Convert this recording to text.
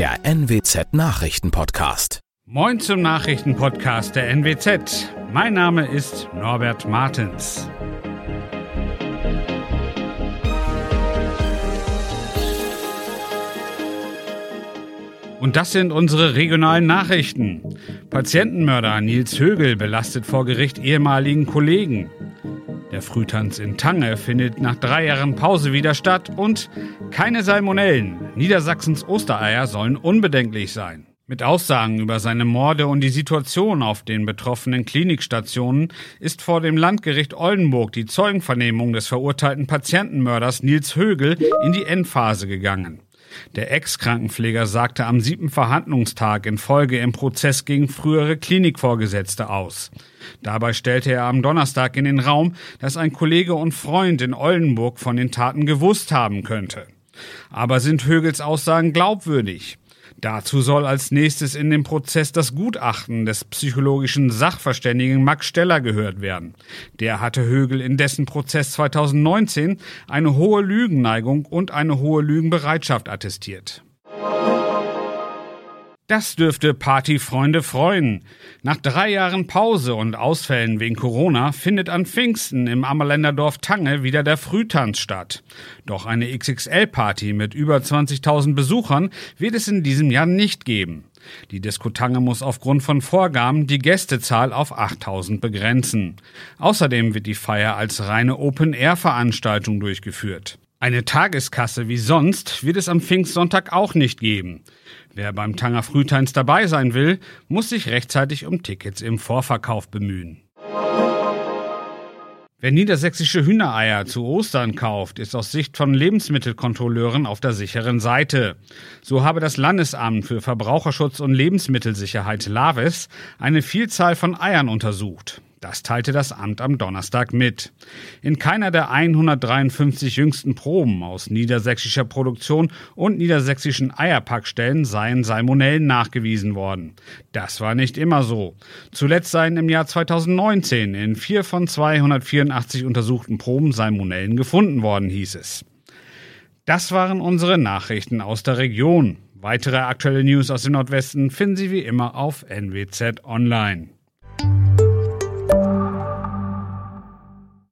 der NWZ Nachrichtenpodcast. Moin zum Nachrichtenpodcast der NWZ. Mein Name ist Norbert Martens. Und das sind unsere regionalen Nachrichten. Patientenmörder Nils Högel belastet vor Gericht ehemaligen Kollegen. Der Frühtanz in Tange findet nach drei Jahren Pause wieder statt und keine Salmonellen. Niedersachsens Ostereier sollen unbedenklich sein. Mit Aussagen über seine Morde und die Situation auf den betroffenen Klinikstationen ist vor dem Landgericht Oldenburg die Zeugenvernehmung des verurteilten Patientenmörders Nils Högel in die Endphase gegangen. Der Ex-Krankenpfleger sagte am siebten Verhandlungstag in Folge im Prozess gegen frühere Klinikvorgesetzte aus. Dabei stellte er am Donnerstag in den Raum, dass ein Kollege und Freund in Oldenburg von den Taten gewusst haben könnte. Aber sind Högels Aussagen glaubwürdig? Dazu soll als nächstes in dem Prozess das Gutachten des psychologischen Sachverständigen Max Steller gehört werden. Der hatte Högel in dessen Prozess 2019 eine hohe Lügenneigung und eine hohe Lügenbereitschaft attestiert. Das dürfte Partyfreunde freuen. Nach drei Jahren Pause und Ausfällen wegen Corona findet an Pfingsten im Ammerländer Dorf Tange wieder der Frühtanz statt. Doch eine XXL-Party mit über 20.000 Besuchern wird es in diesem Jahr nicht geben. Die Disco Tange muss aufgrund von Vorgaben die Gästezahl auf 8000 begrenzen. Außerdem wird die Feier als reine Open-Air-Veranstaltung durchgeführt. Eine Tageskasse wie sonst wird es am Pfingstsonntag auch nicht geben. Wer beim Tanger Frühtanz dabei sein will, muss sich rechtzeitig um Tickets im Vorverkauf bemühen. Wer niedersächsische Hühnereier zu Ostern kauft, ist aus Sicht von Lebensmittelkontrolleuren auf der sicheren Seite. So habe das Landesamt für Verbraucherschutz und Lebensmittelsicherheit LAVES eine Vielzahl von Eiern untersucht. Das teilte das Amt am Donnerstag mit. In keiner der 153 jüngsten Proben aus niedersächsischer Produktion und niedersächsischen Eierpackstellen seien Salmonellen nachgewiesen worden. Das war nicht immer so. Zuletzt seien im Jahr 2019 in vier von 284 untersuchten Proben Salmonellen gefunden worden, hieß es. Das waren unsere Nachrichten aus der Region. Weitere aktuelle News aus dem Nordwesten finden Sie wie immer auf NWZ Online.